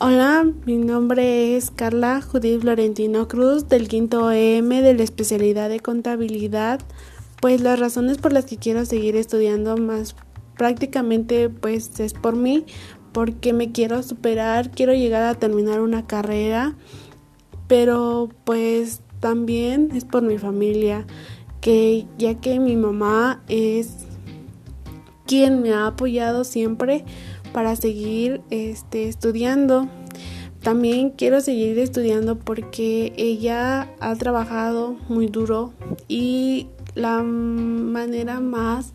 Hola, mi nombre es Carla Judith Florentino Cruz del quinto EM de la especialidad de contabilidad. Pues las razones por las que quiero seguir estudiando más prácticamente pues es por mí, porque me quiero superar, quiero llegar a terminar una carrera, pero pues también es por mi familia, que ya que mi mamá es quien me ha apoyado siempre para seguir este, estudiando. También quiero seguir estudiando porque ella ha trabajado muy duro y la manera más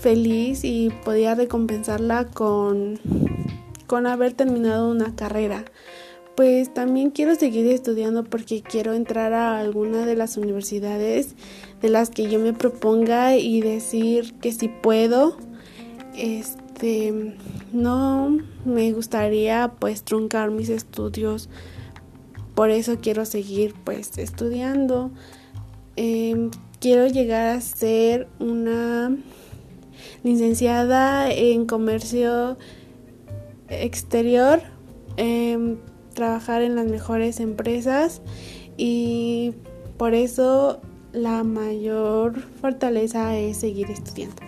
feliz y podía recompensarla con, con haber terminado una carrera. Pues también quiero seguir estudiando porque quiero entrar a alguna de las universidades de las que yo me proponga y decir que si puedo. Este, este, no me gustaría pues truncar mis estudios. Por eso quiero seguir pues estudiando. Em, quiero llegar a ser una licenciada en comercio exterior em, trabajar en las mejores empresas y por eso la mayor fortaleza es seguir estudiando